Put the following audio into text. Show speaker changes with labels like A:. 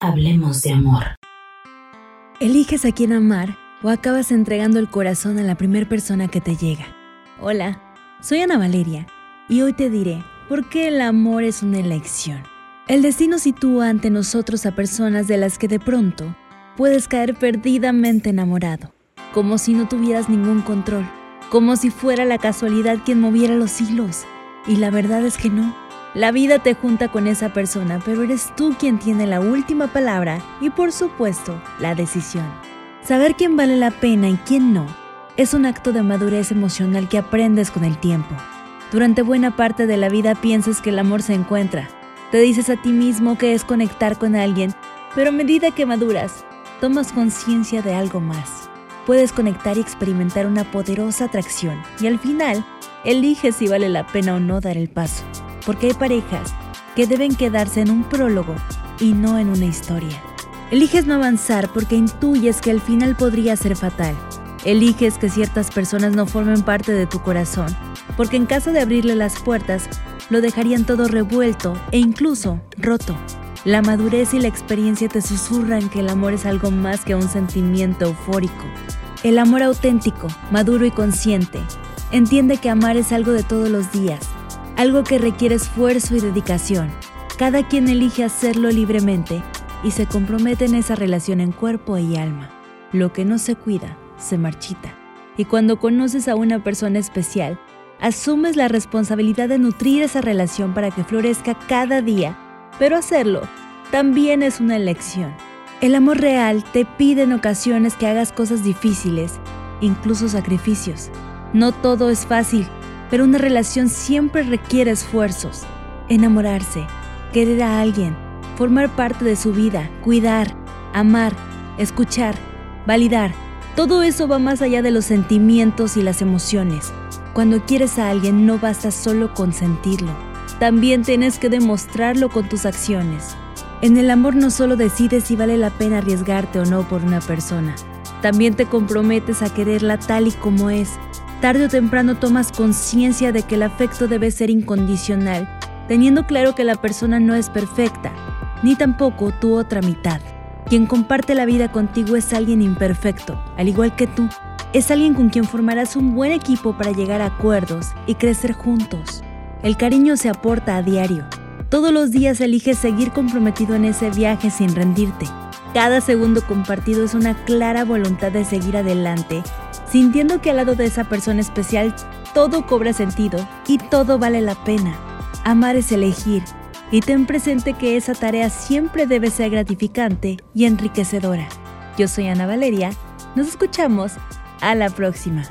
A: Hablemos de amor.
B: ¿Eliges a quién amar o acabas entregando el corazón a la primera persona que te llega? Hola, soy Ana Valeria y hoy te diré por qué el amor es una elección. El destino sitúa ante nosotros a personas de las que de pronto puedes caer perdidamente enamorado, como si no tuvieras ningún control, como si fuera la casualidad quien moviera los hilos. Y la verdad es que no. La vida te junta con esa persona, pero eres tú quien tiene la última palabra y por supuesto la decisión. Saber quién vale la pena y quién no es un acto de madurez emocional que aprendes con el tiempo. Durante buena parte de la vida piensas que el amor se encuentra. Te dices a ti mismo que es conectar con alguien, pero a medida que maduras, tomas conciencia de algo más. Puedes conectar y experimentar una poderosa atracción y al final eliges si vale la pena o no dar el paso porque hay parejas que deben quedarse en un prólogo y no en una historia. Eliges no avanzar porque intuyes que el final podría ser fatal. Eliges que ciertas personas no formen parte de tu corazón, porque en caso de abrirle las puertas, lo dejarían todo revuelto e incluso roto. La madurez y la experiencia te susurran que el amor es algo más que un sentimiento eufórico. El amor auténtico, maduro y consciente, entiende que amar es algo de todos los días, algo que requiere esfuerzo y dedicación. Cada quien elige hacerlo libremente y se compromete en esa relación en cuerpo y alma. Lo que no se cuida, se marchita. Y cuando conoces a una persona especial, asumes la responsabilidad de nutrir esa relación para que florezca cada día. Pero hacerlo también es una elección. El amor real te pide en ocasiones que hagas cosas difíciles, incluso sacrificios. No todo es fácil pero una relación siempre requiere esfuerzos. Enamorarse, querer a alguien, formar parte de su vida, cuidar, amar, escuchar, validar. Todo eso va más allá de los sentimientos y las emociones. Cuando quieres a alguien no basta solo con sentirlo, también tienes que demostrarlo con tus acciones. En el amor no solo decides si vale la pena arriesgarte o no por una persona, también te comprometes a quererla tal y como es, tarde o temprano tomas conciencia de que el afecto debe ser incondicional, teniendo claro que la persona no es perfecta, ni tampoco tu otra mitad. Quien comparte la vida contigo es alguien imperfecto, al igual que tú. Es alguien con quien formarás un buen equipo para llegar a acuerdos y crecer juntos. El cariño se aporta a diario. Todos los días eliges seguir comprometido en ese viaje sin rendirte. Cada segundo compartido es una clara voluntad de seguir adelante sintiendo que al lado de esa persona especial todo cobra sentido y todo vale la pena. Amar es elegir y ten presente que esa tarea siempre debe ser gratificante y enriquecedora. Yo soy Ana Valeria, nos escuchamos a la próxima.